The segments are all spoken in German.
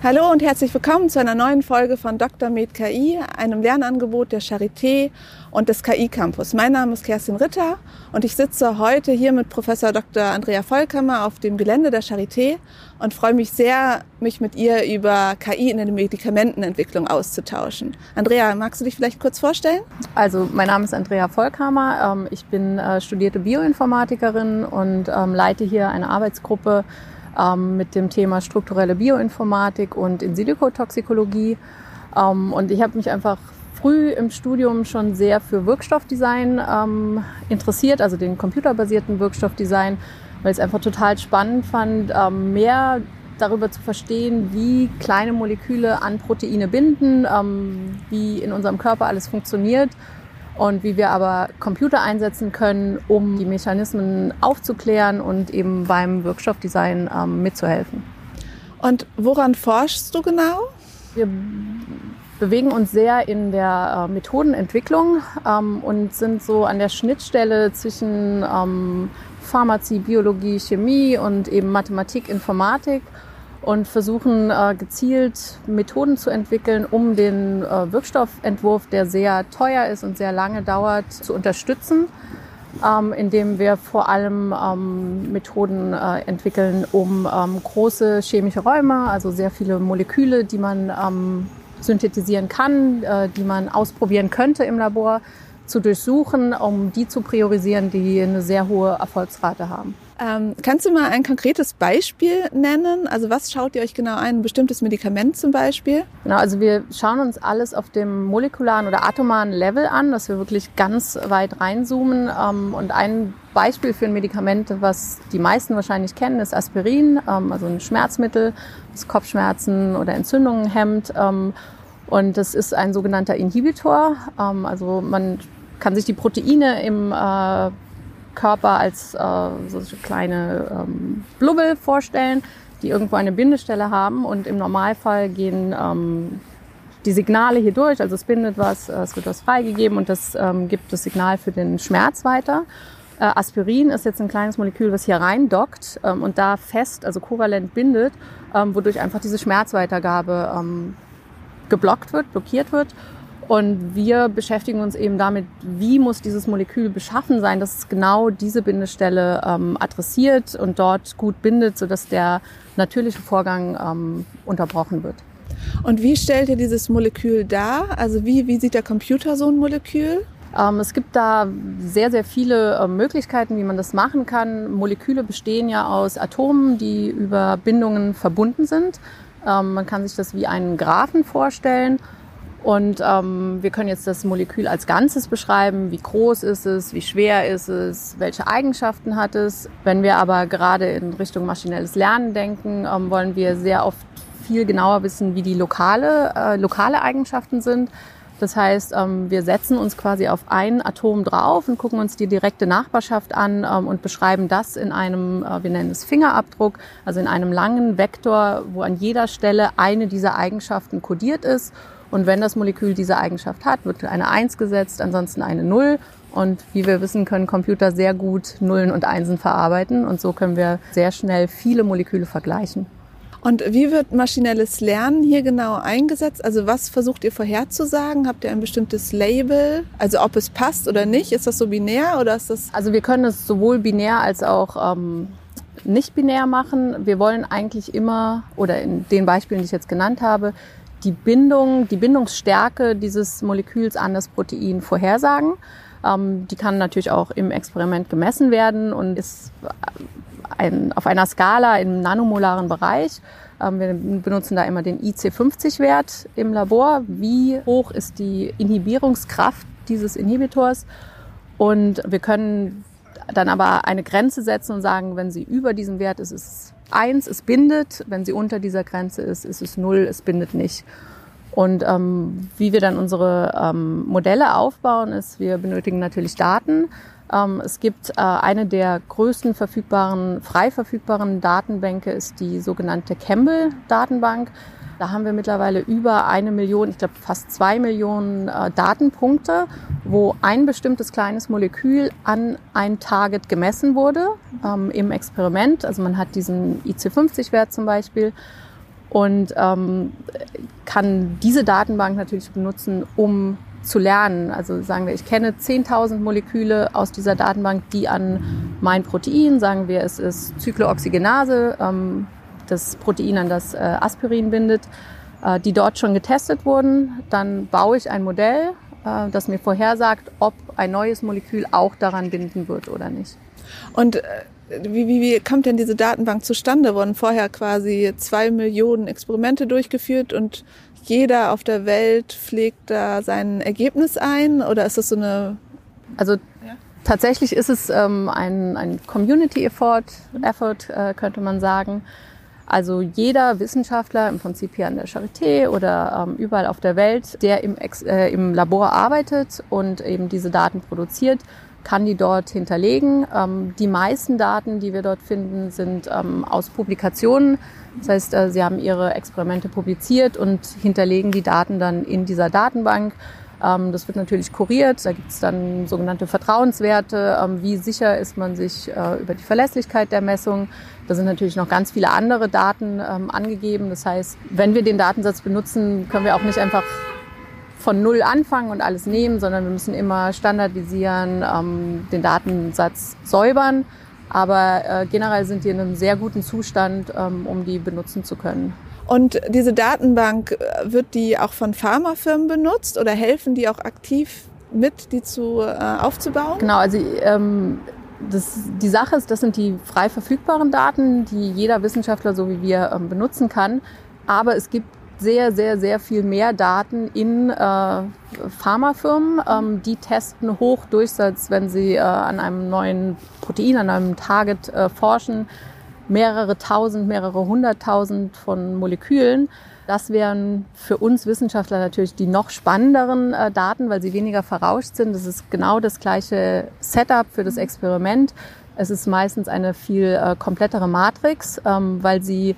Hallo und herzlich willkommen zu einer neuen Folge von Dr. Med KI, einem Lernangebot der Charité und des KI Campus. Mein Name ist Kerstin Ritter und ich sitze heute hier mit Professor Dr. Andrea Vollkammer auf dem Gelände der Charité und freue mich sehr, mich mit ihr über KI in der Medikamentenentwicklung auszutauschen. Andrea, magst du dich vielleicht kurz vorstellen? Also, mein Name ist Andrea Vollkammer. Ähm, ich bin äh, studierte Bioinformatikerin und ähm, leite hier eine Arbeitsgruppe ähm, mit dem Thema strukturelle Bioinformatik und In-Silico-Toxikologie. Ähm, und ich habe mich einfach früh im Studium schon sehr für Wirkstoffdesign ähm, interessiert, also den computerbasierten Wirkstoffdesign, weil ich es einfach total spannend fand, ähm, mehr darüber zu verstehen, wie kleine Moleküle an Proteine binden, ähm, wie in unserem Körper alles funktioniert und wie wir aber Computer einsetzen können, um die Mechanismen aufzuklären und eben beim Wirkstoffdesign ähm, mitzuhelfen. Und woran forschst du genau? Wir bewegen uns sehr in der äh, Methodenentwicklung ähm, und sind so an der Schnittstelle zwischen ähm, Pharmazie, Biologie, Chemie und eben Mathematik, Informatik und versuchen äh, gezielt Methoden zu entwickeln, um den äh, Wirkstoffentwurf, der sehr teuer ist und sehr lange dauert, zu unterstützen, ähm, indem wir vor allem ähm, Methoden äh, entwickeln, um ähm, große chemische Räume, also sehr viele Moleküle, die man synthetisieren kann, die man ausprobieren könnte im Labor, zu durchsuchen, um die zu priorisieren, die eine sehr hohe Erfolgsrate haben. Ähm, kannst du mal ein konkretes Beispiel nennen? Also was schaut ihr euch genau ein? Ein bestimmtes Medikament zum Beispiel? Genau, also wir schauen uns alles auf dem molekularen oder atomaren Level an, dass wir wirklich ganz weit reinzoomen. Ähm, und ein Beispiel für ein Medikament, was die meisten wahrscheinlich kennen, ist Aspirin, ähm, also ein Schmerzmittel, das Kopfschmerzen oder Entzündungen hemmt. Ähm, und das ist ein sogenannter Inhibitor. Ähm, also man kann sich die Proteine im äh, Körper als äh, so kleine ähm, Blubbel vorstellen, die irgendwo eine Bindestelle haben. Und im Normalfall gehen ähm, die Signale hier durch, also es bindet was, äh, es wird was freigegeben und das ähm, gibt das Signal für den Schmerz weiter. Äh, Aspirin ist jetzt ein kleines Molekül, was hier rein dockt ähm, und da fest, also kovalent bindet, ähm, wodurch einfach diese Schmerzweitergabe ähm, geblockt wird, blockiert wird und wir beschäftigen uns eben damit, wie muss dieses Molekül beschaffen sein, dass es genau diese Bindestelle ähm, adressiert und dort gut bindet, sodass der natürliche Vorgang ähm, unterbrochen wird. Und wie stellt ihr dieses Molekül dar? Also wie, wie sieht der Computer so ein Molekül? Ähm, es gibt da sehr, sehr viele äh, Möglichkeiten, wie man das machen kann. Moleküle bestehen ja aus Atomen, die über Bindungen verbunden sind. Ähm, man kann sich das wie einen Graphen vorstellen. Und ähm, wir können jetzt das Molekül als Ganzes beschreiben. Wie groß ist es? Wie schwer ist es? Welche Eigenschaften hat es? Wenn wir aber gerade in Richtung maschinelles Lernen denken, ähm, wollen wir sehr oft viel genauer wissen, wie die lokale, äh, lokale Eigenschaften sind. Das heißt, ähm, wir setzen uns quasi auf ein Atom drauf und gucken uns die direkte Nachbarschaft an ähm, und beschreiben das in einem, äh, wir nennen es Fingerabdruck, also in einem langen Vektor, wo an jeder Stelle eine dieser Eigenschaften kodiert ist und wenn das Molekül diese Eigenschaft hat, wird eine 1 gesetzt, ansonsten eine 0. Und wie wir wissen, können Computer sehr gut Nullen und Einsen verarbeiten. Und so können wir sehr schnell viele Moleküle vergleichen. Und wie wird maschinelles Lernen hier genau eingesetzt? Also was versucht ihr vorherzusagen? Habt ihr ein bestimmtes Label? Also ob es passt oder nicht? Ist das so binär oder ist das? Also wir können es sowohl binär als auch ähm, nicht binär machen. Wir wollen eigentlich immer, oder in den Beispielen, die ich jetzt genannt habe, die Bindung, die Bindungsstärke dieses Moleküls an das Protein vorhersagen. Ähm, die kann natürlich auch im Experiment gemessen werden und ist ein, auf einer Skala im nanomolaren Bereich. Ähm, wir benutzen da immer den IC50-Wert im Labor. Wie hoch ist die Inhibierungskraft dieses Inhibitors? Und wir können dann aber eine Grenze setzen und sagen, wenn sie über diesem Wert ist, ist es eins, es bindet. Wenn sie unter dieser Grenze ist, ist es null, es bindet nicht. Und ähm, wie wir dann unsere ähm, Modelle aufbauen, ist, wir benötigen natürlich Daten. Ähm, es gibt äh, eine der größten verfügbaren, frei verfügbaren Datenbänke, ist die sogenannte Campbell-Datenbank. Da haben wir mittlerweile über eine Million, ich glaube fast zwei Millionen äh, Datenpunkte, wo ein bestimmtes kleines Molekül an ein Target gemessen wurde ähm, im Experiment. Also man hat diesen IC50-Wert zum Beispiel und ähm, kann diese Datenbank natürlich benutzen, um zu lernen. Also sagen wir, ich kenne 10.000 Moleküle aus dieser Datenbank, die an mein Protein, sagen wir, es ist Zyklooxygenase, ähm, das Protein, an das äh, Aspirin bindet, äh, die dort schon getestet wurden. Dann baue ich ein Modell, äh, das mir vorhersagt, ob ein neues Molekül auch daran binden wird oder nicht. Und äh, wie, wie, wie kommt denn diese Datenbank zustande? Wurden vorher quasi zwei Millionen Experimente durchgeführt und jeder auf der Welt pflegt da sein Ergebnis ein? Oder ist das so eine... Also ja. tatsächlich ist es ähm, ein, ein Community-Effort, Effort, äh, könnte man sagen. Also jeder Wissenschaftler im Prinzip hier an der Charité oder ähm, überall auf der Welt, der im, Ex äh, im Labor arbeitet und eben diese Daten produziert, kann die dort hinterlegen. Ähm, die meisten Daten, die wir dort finden, sind ähm, aus Publikationen. Das heißt, äh, sie haben ihre Experimente publiziert und hinterlegen die Daten dann in dieser Datenbank. Ähm, das wird natürlich kuriert. Da gibt es dann sogenannte Vertrauenswerte. Ähm, wie sicher ist man sich äh, über die Verlässlichkeit der Messung? Da sind natürlich noch ganz viele andere Daten ähm, angegeben. Das heißt, wenn wir den Datensatz benutzen, können wir auch nicht einfach von Null anfangen und alles nehmen, sondern wir müssen immer standardisieren, ähm, den Datensatz säubern. Aber äh, generell sind die in einem sehr guten Zustand, ähm, um die benutzen zu können. Und diese Datenbank, äh, wird die auch von Pharmafirmen benutzt oder helfen die auch aktiv mit, die zu äh, aufzubauen? Genau, also ähm, das, die Sache ist, das sind die frei verfügbaren Daten, die jeder Wissenschaftler so wie wir ähm, benutzen kann. Aber es gibt sehr, sehr, sehr viel mehr Daten in äh, Pharmafirmen. Ähm, die testen Hochdurchsatz, wenn sie äh, an einem neuen Protein, an einem Target äh, forschen, mehrere tausend, mehrere hunderttausend von Molekülen. Das wären für uns Wissenschaftler natürlich die noch spannenderen äh, Daten, weil sie weniger verrauscht sind. Das ist genau das gleiche Setup für das Experiment. Es ist meistens eine viel äh, komplettere Matrix, ähm, weil sie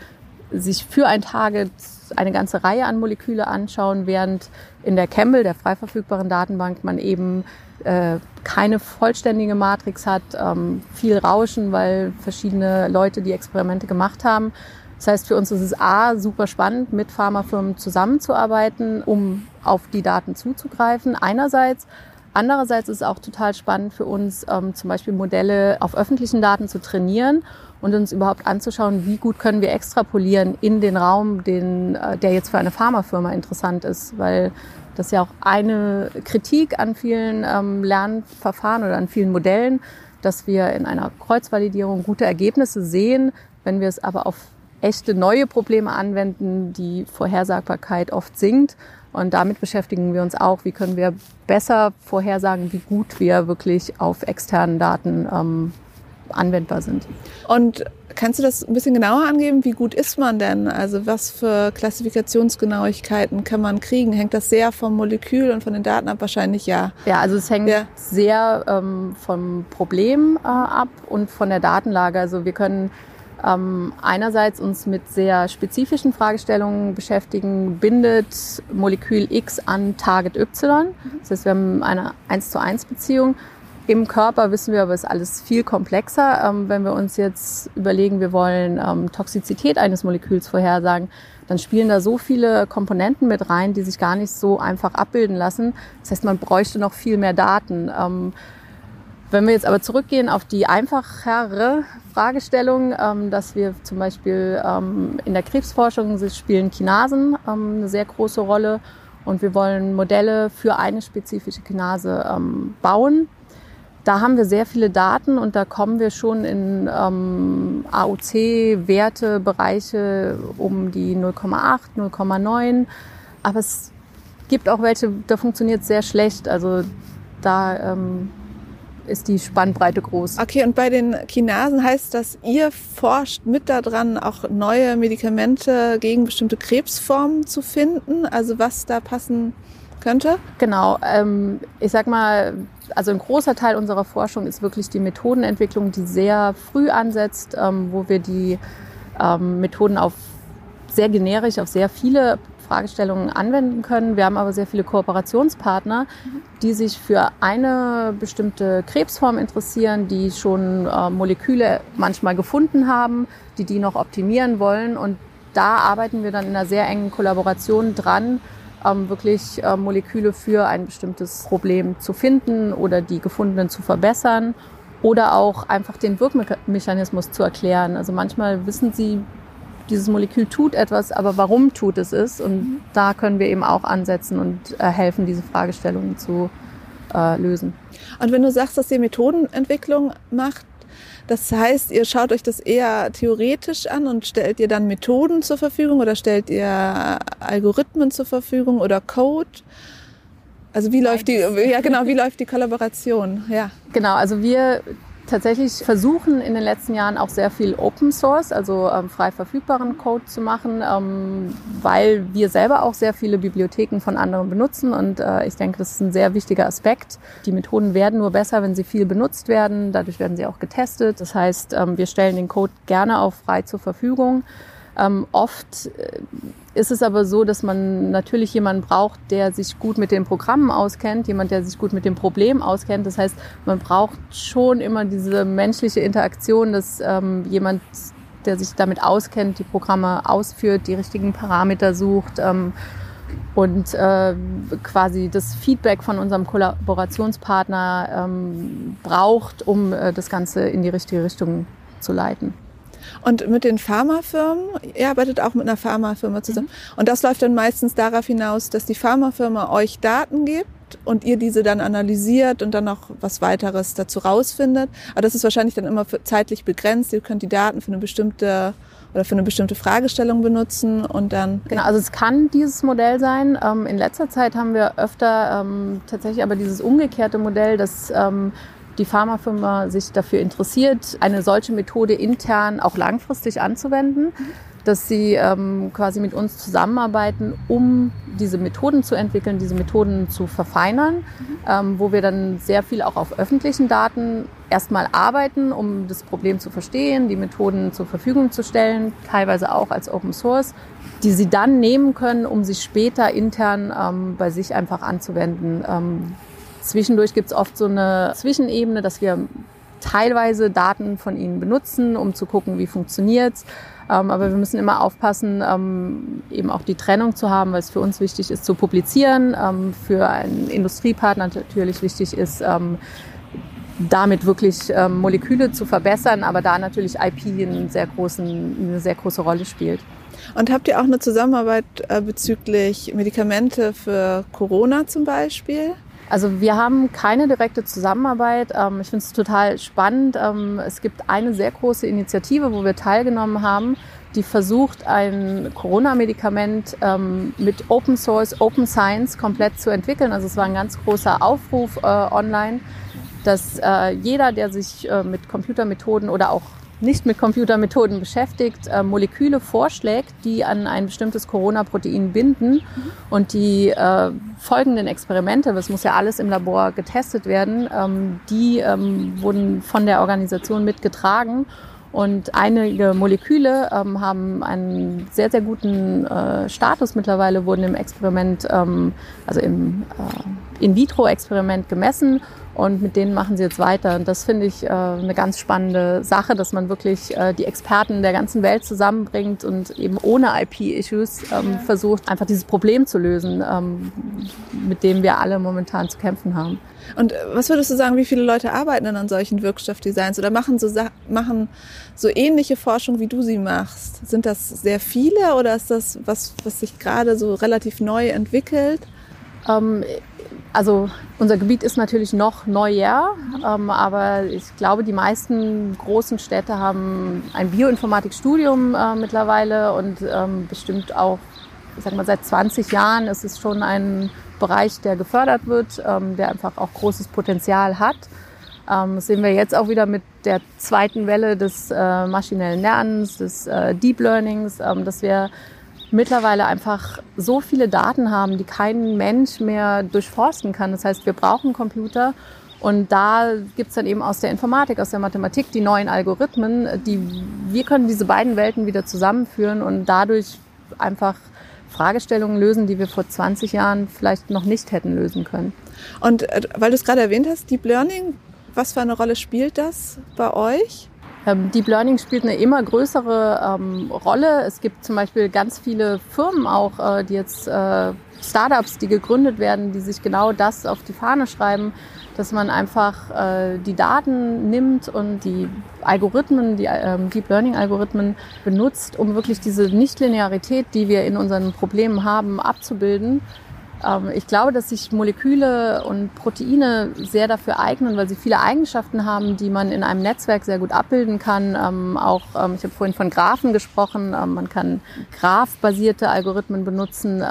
sich für ein Target eine ganze Reihe an Moleküle anschauen, während in der Campbell, der frei verfügbaren Datenbank, man eben äh, keine vollständige Matrix hat, ähm, viel Rauschen, weil verschiedene Leute die Experimente gemacht haben. Das heißt, für uns ist es A, super spannend, mit Pharmafirmen zusammenzuarbeiten, um auf die Daten zuzugreifen, einerseits. Andererseits ist es auch total spannend für uns, ähm, zum Beispiel Modelle auf öffentlichen Daten zu trainieren und uns überhaupt anzuschauen, wie gut können wir extrapolieren in den Raum, den, äh, der jetzt für eine Pharmafirma interessant ist, weil das ja auch eine Kritik an vielen ähm, Lernverfahren oder an vielen Modellen, dass wir in einer Kreuzvalidierung gute Ergebnisse sehen, wenn wir es aber auf echte neue Probleme anwenden, die Vorhersagbarkeit oft sinkt. Und damit beschäftigen wir uns auch, wie können wir besser vorhersagen, wie gut wir wirklich auf externen Daten ähm, anwendbar sind. Und kannst du das ein bisschen genauer angeben? Wie gut ist man denn? Also was für Klassifikationsgenauigkeiten kann man kriegen? Hängt das sehr vom Molekül und von den Daten ab? Wahrscheinlich ja. Ja, also es hängt ja. sehr ähm, vom Problem äh, ab und von der Datenlage. Also wir können ähm, einerseits uns mit sehr spezifischen Fragestellungen beschäftigen, bindet Molekül X an Target Y. Das heißt, wir haben eine 1 zu 1 Beziehung. Im Körper wissen wir aber, ist alles viel komplexer. Ähm, wenn wir uns jetzt überlegen, wir wollen ähm, Toxizität eines Moleküls vorhersagen, dann spielen da so viele Komponenten mit rein, die sich gar nicht so einfach abbilden lassen. Das heißt, man bräuchte noch viel mehr Daten. Ähm, wenn wir jetzt aber zurückgehen auf die einfachere Fragestellung, ähm, dass wir zum Beispiel ähm, in der Krebsforschung spielen Kinasen ähm, eine sehr große Rolle und wir wollen Modelle für eine spezifische Kinase ähm, bauen da haben wir sehr viele Daten und da kommen wir schon in ähm, AOC-Wertebereiche um die 0,8, 0,9. Aber es gibt auch welche, da funktioniert es sehr schlecht. Also da ähm, ist die Spannbreite groß. Okay, und bei den Kinasen heißt das, ihr forscht mit daran, auch neue Medikamente gegen bestimmte Krebsformen zu finden? Also was da passen könnte? Genau. Ähm, ich sag mal, also ein großer Teil unserer Forschung ist wirklich die Methodenentwicklung, die sehr früh ansetzt, ähm, wo wir die ähm, Methoden auf sehr generisch auf sehr viele Fragestellungen anwenden können. Wir haben aber sehr viele Kooperationspartner, die sich für eine bestimmte Krebsform interessieren, die schon äh, Moleküle manchmal gefunden haben, die die noch optimieren wollen. Und da arbeiten wir dann in einer sehr engen Kollaboration dran, ähm, wirklich äh, Moleküle für ein bestimmtes Problem zu finden oder die gefundenen zu verbessern oder auch einfach den Wirkmechanismus zu erklären. Also manchmal wissen sie dieses Molekül tut etwas, aber warum tut es es? Und mhm. da können wir eben auch ansetzen und äh, helfen, diese Fragestellungen zu äh, lösen. Und wenn du sagst, dass ihr Methodenentwicklung macht, das heißt, ihr schaut euch das eher theoretisch an und stellt ihr dann Methoden zur Verfügung oder stellt ihr Algorithmen zur Verfügung oder Code? Also wie läuft die, ja genau, wie läuft die Kollaboration? Ja. Genau, also wir tatsächlich versuchen in den letzten Jahren auch sehr viel Open Source, also ähm, frei verfügbaren Code zu machen, ähm, weil wir selber auch sehr viele Bibliotheken von anderen benutzen und äh, ich denke, das ist ein sehr wichtiger Aspekt. Die Methoden werden nur besser, wenn sie viel benutzt werden. Dadurch werden sie auch getestet. Das heißt, ähm, wir stellen den Code gerne auch frei zur Verfügung. Ähm, oft äh, ist es aber so, dass man natürlich jemanden braucht, der sich gut mit den Programmen auskennt, jemand, der sich gut mit dem Problem auskennt. Das heißt, man braucht schon immer diese menschliche Interaktion, dass ähm, jemand, der sich damit auskennt, die Programme ausführt, die richtigen Parameter sucht ähm, und äh, quasi das Feedback von unserem Kollaborationspartner ähm, braucht, um äh, das Ganze in die richtige Richtung zu leiten. Und mit den Pharmafirmen, ihr arbeitet auch mit einer Pharmafirma zusammen. Mhm. Und das läuft dann meistens darauf hinaus, dass die Pharmafirma euch Daten gibt und ihr diese dann analysiert und dann noch was weiteres dazu rausfindet. Aber das ist wahrscheinlich dann immer zeitlich begrenzt. Ihr könnt die Daten für eine bestimmte oder für eine bestimmte Fragestellung benutzen und dann. Genau, also es kann dieses Modell sein. Ähm, in letzter Zeit haben wir öfter ähm, tatsächlich aber dieses umgekehrte Modell, dass ähm, die Pharmafirma sich dafür interessiert, eine solche Methode intern auch langfristig anzuwenden, dass sie ähm, quasi mit uns zusammenarbeiten, um diese Methoden zu entwickeln, diese Methoden zu verfeinern, ähm, wo wir dann sehr viel auch auf öffentlichen Daten erstmal arbeiten, um das Problem zu verstehen, die Methoden zur Verfügung zu stellen, teilweise auch als Open Source, die sie dann nehmen können, um sie später intern ähm, bei sich einfach anzuwenden. Ähm, Zwischendurch gibt es oft so eine Zwischenebene, dass wir teilweise Daten von ihnen benutzen, um zu gucken, wie funktioniert's. Ähm, aber wir müssen immer aufpassen, ähm, eben auch die Trennung zu haben, weil es für uns wichtig ist zu publizieren, ähm, für einen Industriepartner natürlich wichtig ist, ähm, damit wirklich ähm, Moleküle zu verbessern, aber da natürlich IP einen sehr großen, eine sehr große Rolle spielt. Und habt ihr auch eine Zusammenarbeit äh, bezüglich Medikamente für Corona zum Beispiel? Also wir haben keine direkte Zusammenarbeit. Ähm, ich finde es total spannend. Ähm, es gibt eine sehr große Initiative, wo wir teilgenommen haben, die versucht, ein Corona-Medikament ähm, mit Open Source, Open Science komplett zu entwickeln. Also es war ein ganz großer Aufruf äh, online, dass äh, jeder, der sich äh, mit Computermethoden oder auch nicht mit Computermethoden beschäftigt, äh, Moleküle vorschlägt, die an ein bestimmtes Corona-Protein binden. Mhm. Und die äh, folgenden Experimente, das muss ja alles im Labor getestet werden, ähm, die ähm, wurden von der Organisation mitgetragen. Und einige Moleküle ähm, haben einen sehr, sehr guten äh, Status mittlerweile, wurden im Experiment, ähm, also im äh, In-vitro-Experiment gemessen und mit denen machen sie jetzt weiter. Und das finde ich äh, eine ganz spannende Sache, dass man wirklich äh, die Experten der ganzen Welt zusammenbringt und eben ohne IP-Issues ähm, versucht, einfach dieses Problem zu lösen, ähm, mit dem wir alle momentan zu kämpfen haben. Und äh, was würdest du sagen, wie viele Leute arbeiten denn an solchen Wirkstoffdesigns oder machen so, machen so ähnliche Forschung, wie du sie machst? Sind das sehr viele oder ist das was, was sich gerade so relativ neu entwickelt? Ähm, also unser Gebiet ist natürlich noch neuer, ähm, aber ich glaube, die meisten großen Städte haben ein Bioinformatikstudium äh, mittlerweile und ähm, bestimmt auch, ich sag mal, seit 20 Jahren ist es schon ein Bereich, der gefördert wird, ähm, der einfach auch großes Potenzial hat. Ähm, das sehen wir jetzt auch wieder mit der zweiten Welle des äh, maschinellen Lernens, des äh, Deep Learnings, ähm, dass wir mittlerweile einfach so viele Daten haben, die kein Mensch mehr durchforsten kann. Das heißt, wir brauchen Computer und da gibt's dann eben aus der Informatik, aus der Mathematik die neuen Algorithmen, die wir können diese beiden Welten wieder zusammenführen und dadurch einfach Fragestellungen lösen, die wir vor 20 Jahren vielleicht noch nicht hätten lösen können. Und äh, weil du es gerade erwähnt hast, Deep Learning, was für eine Rolle spielt das bei euch? Ähm, Deep Learning spielt eine immer größere ähm, Rolle. Es gibt zum Beispiel ganz viele Firmen auch, äh, die jetzt äh, Startups, die gegründet werden, die sich genau das auf die Fahne schreiben, dass man einfach äh, die Daten nimmt und die Algorithmen, die ähm, Deep Learning Algorithmen benutzt, um wirklich diese Nichtlinearität, die wir in unseren Problemen haben, abzubilden ich glaube, dass sich Moleküle und Proteine sehr dafür eignen, weil sie viele Eigenschaften haben, die man in einem Netzwerk sehr gut abbilden kann. Ähm, auch, ähm, ich habe vorhin von Graphen gesprochen, man kann graphbasierte Algorithmen benutzen.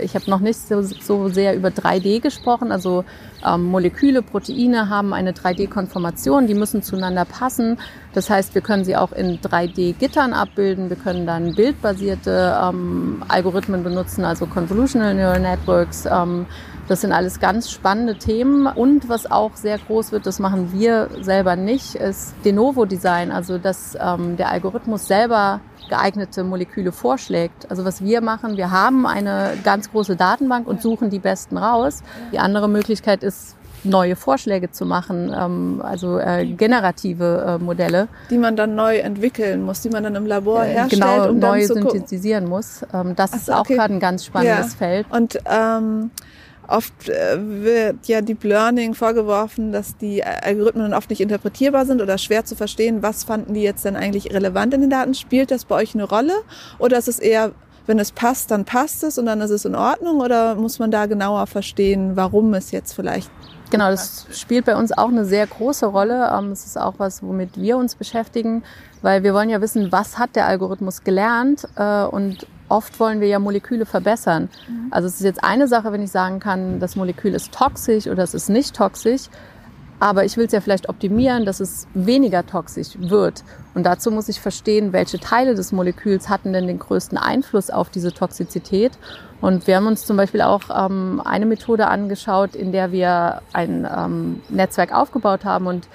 ich habe noch nicht so, so sehr über 3D gesprochen, also ähm, Moleküle, Proteine haben eine 3D-Konformation, die müssen zueinander passen. Das heißt, wir können sie auch in 3D-Gittern abbilden. Wir können dann bildbasierte ähm, Algorithmen benutzen, also Convolutional Neural Networks. Ähm, das sind alles ganz spannende Themen. Und was auch sehr groß wird, das machen wir selber nicht, ist De Novo Design, also dass ähm, der Algorithmus selber geeignete Moleküle vorschlägt. Also was wir machen, wir haben eine ganz große Datenbank und suchen die besten raus. Die andere Möglichkeit ist, neue Vorschläge zu machen, ähm, also äh, generative äh, Modelle. Die man dann neu entwickeln muss, die man dann im Labor äh, herstellt. Genau, um neu synthetisieren muss. Ähm, das so, ist auch okay. gerade ein ganz spannendes ja. Feld. Und ähm, Oft äh, wird ja Deep Learning vorgeworfen, dass die Algorithmen oft nicht interpretierbar sind oder schwer zu verstehen. Was fanden die jetzt denn eigentlich relevant in den Daten? Spielt das bei euch eine Rolle? Oder ist es eher, wenn es passt, dann passt es und dann ist es in Ordnung? Oder muss man da genauer verstehen, warum es jetzt vielleicht Genau, das spielt bei uns auch eine sehr große Rolle. Ähm, es ist auch was, womit wir uns beschäftigen, weil wir wollen ja wissen, was hat der Algorithmus gelernt äh, und oft wollen wir ja Moleküle verbessern. Mhm. Also es ist jetzt eine Sache, wenn ich sagen kann, das Molekül ist toxisch oder es ist nicht toxisch, aber ich will es ja vielleicht optimieren, dass es weniger toxisch wird. Und dazu muss ich verstehen, welche Teile des Moleküls hatten denn den größten Einfluss auf diese Toxizität. Und wir haben uns zum Beispiel auch ähm, eine Methode angeschaut, in der wir ein ähm, Netzwerk aufgebaut haben und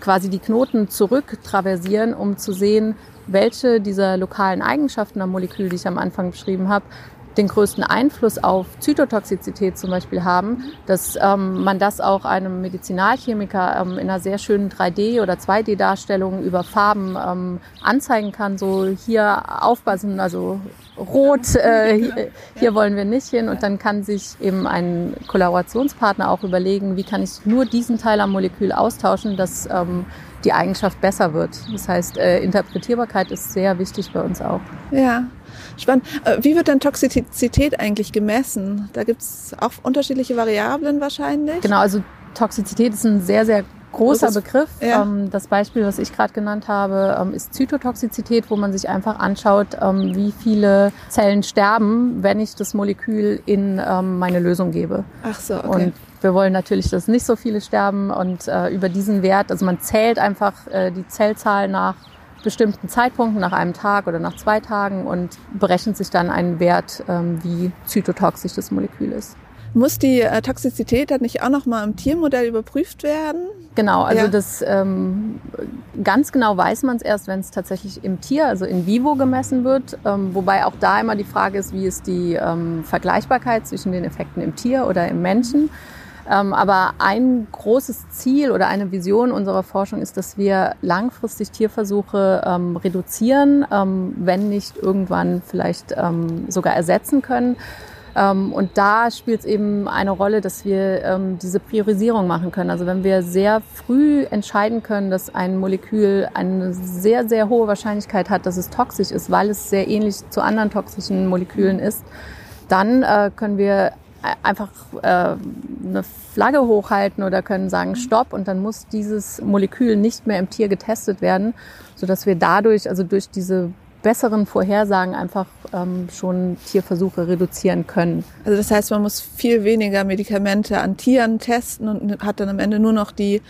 quasi die Knoten zurück traversieren, um zu sehen, welche dieser lokalen Eigenschaften am Molekül, die ich am Anfang beschrieben habe, den größten Einfluss auf Zytotoxizität zum Beispiel haben, dass ähm, man das auch einem Medizinalchemiker ähm, in einer sehr schönen 3D- oder 2D-Darstellung über Farben ähm, anzeigen kann. So hier aufpassen, also rot, äh, hier, hier wollen wir nicht hin. Und dann kann sich eben ein Kollaborationspartner auch überlegen, wie kann ich nur diesen Teil am Molekül austauschen, dass ähm, die Eigenschaft besser wird. Das heißt, äh, Interpretierbarkeit ist sehr wichtig bei uns auch. Ja, spannend. Äh, wie wird denn Toxizität eigentlich gemessen? Da gibt es auch unterschiedliche Variablen wahrscheinlich. Genau, also Toxizität ist ein sehr, sehr großer das, Begriff. Ja. Ähm, das Beispiel, was ich gerade genannt habe, ähm, ist Zytotoxizität, wo man sich einfach anschaut, ähm, wie viele Zellen sterben, wenn ich das Molekül in meine Lösung gebe. Ach so, okay. Und wir wollen natürlich, dass nicht so viele sterben und äh, über diesen Wert, also man zählt einfach äh, die Zellzahl nach bestimmten Zeitpunkten, nach einem Tag oder nach zwei Tagen und berechnet sich dann einen Wert, ähm, wie zytotoxisch das Molekül ist. Muss die äh, Toxizität dann nicht auch noch mal im Tiermodell überprüft werden? Genau, also ja. das ähm, ganz genau weiß man es erst, wenn es tatsächlich im Tier, also in vivo gemessen wird. Ähm, wobei auch da immer die Frage ist, wie ist die ähm, Vergleichbarkeit zwischen den Effekten im Tier oder im Menschen. Ähm, aber ein großes Ziel oder eine Vision unserer Forschung ist, dass wir langfristig Tierversuche ähm, reduzieren, ähm, wenn nicht irgendwann vielleicht sogar ersetzen können. Und da spielt es eben eine Rolle, dass wir diese Priorisierung machen können. Also wenn wir sehr früh entscheiden können, dass ein Molekül eine sehr, sehr hohe Wahrscheinlichkeit hat, dass es toxisch ist, weil es sehr ähnlich zu anderen toxischen Molekülen ist, dann äh, können wir einfach äh, eine Flagge hochhalten oder können sagen Stopp. Und dann muss dieses Molekül nicht mehr im Tier getestet werden, so dass wir dadurch, also durch diese besseren Vorhersagen einfach ähm, schon Tierversuche reduzieren können. Also das heißt, man muss viel weniger Medikamente an Tieren testen und hat dann am Ende nur noch die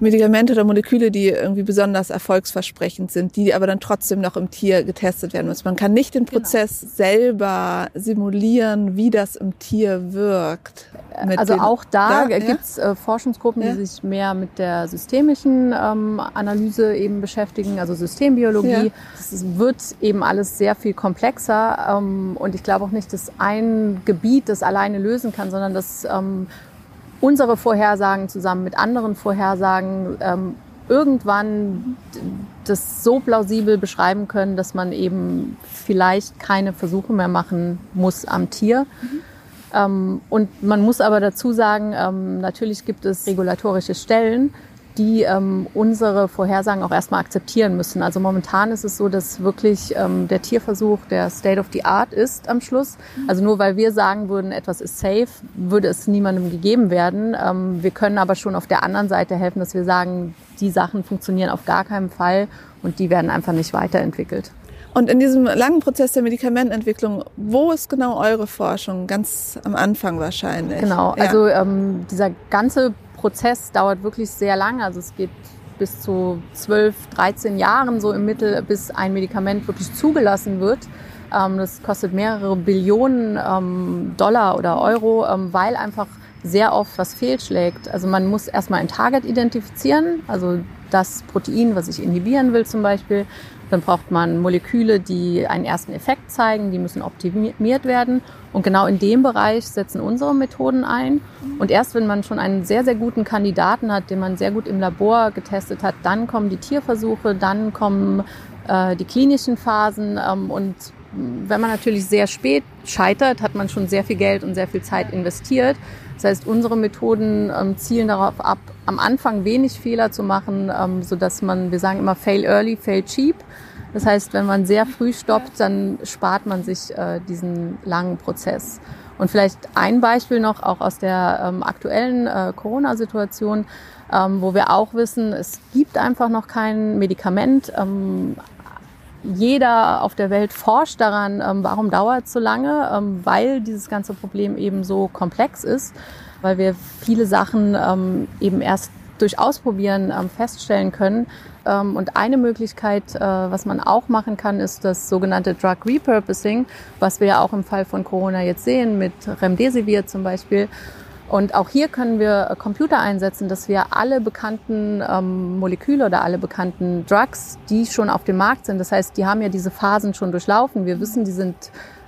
Medikamente oder Moleküle, die irgendwie besonders erfolgsversprechend sind, die aber dann trotzdem noch im Tier getestet werden müssen. Man kann nicht den genau. Prozess genau. selber simulieren, wie das im Tier wirkt. Also auch da, da gibt es äh, Forschungsgruppen, ja. die sich mehr mit der systemischen ähm, Analyse eben beschäftigen, also Systembiologie. Es ja. wird eben alles sehr viel komplexer ähm, und ich glaube auch nicht, dass ein Gebiet das alleine lösen kann, sondern dass ähm, unsere Vorhersagen zusammen mit anderen Vorhersagen ähm, irgendwann das so plausibel beschreiben können, dass man eben vielleicht keine Versuche mehr machen muss am Tier. Mhm. Ähm, und man muss aber dazu sagen, ähm, natürlich gibt es regulatorische Stellen, die ähm, unsere Vorhersagen auch erstmal akzeptieren müssen. Also momentan ist es so, dass wirklich ähm, der Tierversuch der State of the Art ist am Schluss. Also nur weil wir sagen würden, etwas ist safe, würde es niemandem gegeben werden. Ähm, wir können aber schon auf der anderen Seite helfen, dass wir sagen, die Sachen funktionieren auf gar keinen Fall und die werden einfach nicht weiterentwickelt. Und in diesem langen Prozess der Medikamentenentwicklung, wo ist genau eure Forschung? Ganz am Anfang wahrscheinlich. Genau, ja. also ähm, dieser ganze Prozess dauert wirklich sehr lange. Also es geht bis zu 12, 13 Jahren so im Mittel, bis ein Medikament wirklich zugelassen wird. Ähm, das kostet mehrere Billionen ähm, Dollar oder Euro, ähm, weil einfach sehr oft was fehlschlägt. Also man muss erstmal ein Target identifizieren, also das Protein, was ich inhibieren will zum Beispiel. Dann braucht man Moleküle, die einen ersten Effekt zeigen, die müssen optimiert werden. Und genau in dem Bereich setzen unsere Methoden ein. Und erst wenn man schon einen sehr, sehr guten Kandidaten hat, den man sehr gut im Labor getestet hat, dann kommen die Tierversuche, dann kommen äh, die klinischen Phasen. Ähm, und wenn man natürlich sehr spät scheitert, hat man schon sehr viel Geld und sehr viel Zeit investiert. Das heißt, unsere Methoden ähm, zielen darauf ab, am Anfang wenig Fehler zu machen, ähm, so dass man, wir sagen immer fail early, fail cheap. Das heißt, wenn man sehr früh stoppt, dann spart man sich äh, diesen langen Prozess. Und vielleicht ein Beispiel noch auch aus der ähm, aktuellen äh, Corona-Situation, ähm, wo wir auch wissen, es gibt einfach noch kein Medikament. Ähm, jeder auf der Welt forscht daran, ähm, warum dauert es so lange, ähm, weil dieses ganze Problem eben so komplex ist, weil wir viele Sachen ähm, eben erst durch Ausprobieren feststellen können. Und eine Möglichkeit, äh, was man auch machen kann, ist das sogenannte Drug Repurposing, was wir ja auch im Fall von Corona jetzt sehen, mit Remdesivir zum Beispiel. Und auch hier können wir äh, Computer einsetzen, dass wir alle bekannten ähm, Moleküle oder alle bekannten Drugs, die schon auf dem Markt sind, das heißt, die haben ja diese Phasen schon durchlaufen. Wir wissen, die sind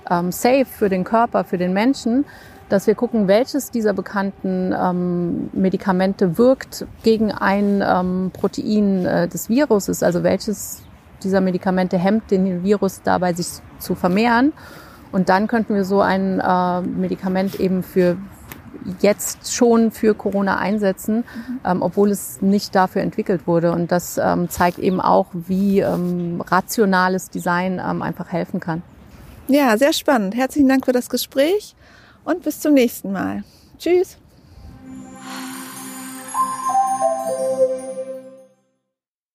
ähm, safe für den Körper, für den Menschen, dass wir gucken, welches dieser bekannten ähm, Medikamente wirkt gegen ein ähm, Protein äh, des Viruses, also welches dieser Medikamente hemmt den Virus dabei, sich zu vermehren. Und dann könnten wir so ein äh, Medikament eben für jetzt schon für Corona einsetzen, mhm. ähm, obwohl es nicht dafür entwickelt wurde. Und das ähm, zeigt eben auch, wie ähm, rationales Design ähm, einfach helfen kann. Ja, sehr spannend. Herzlichen Dank für das Gespräch und bis zum nächsten Mal. Tschüss.